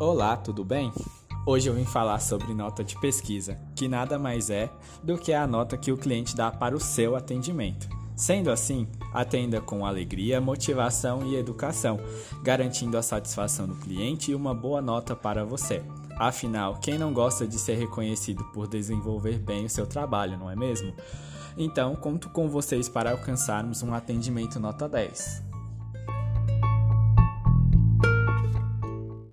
Olá, tudo bem? Hoje eu vim falar sobre nota de pesquisa, que nada mais é do que a nota que o cliente dá para o seu atendimento. Sendo assim, atenda com alegria, motivação e educação, garantindo a satisfação do cliente e uma boa nota para você. Afinal, quem não gosta de ser reconhecido por desenvolver bem o seu trabalho, não é mesmo? Então, conto com vocês para alcançarmos um atendimento nota 10.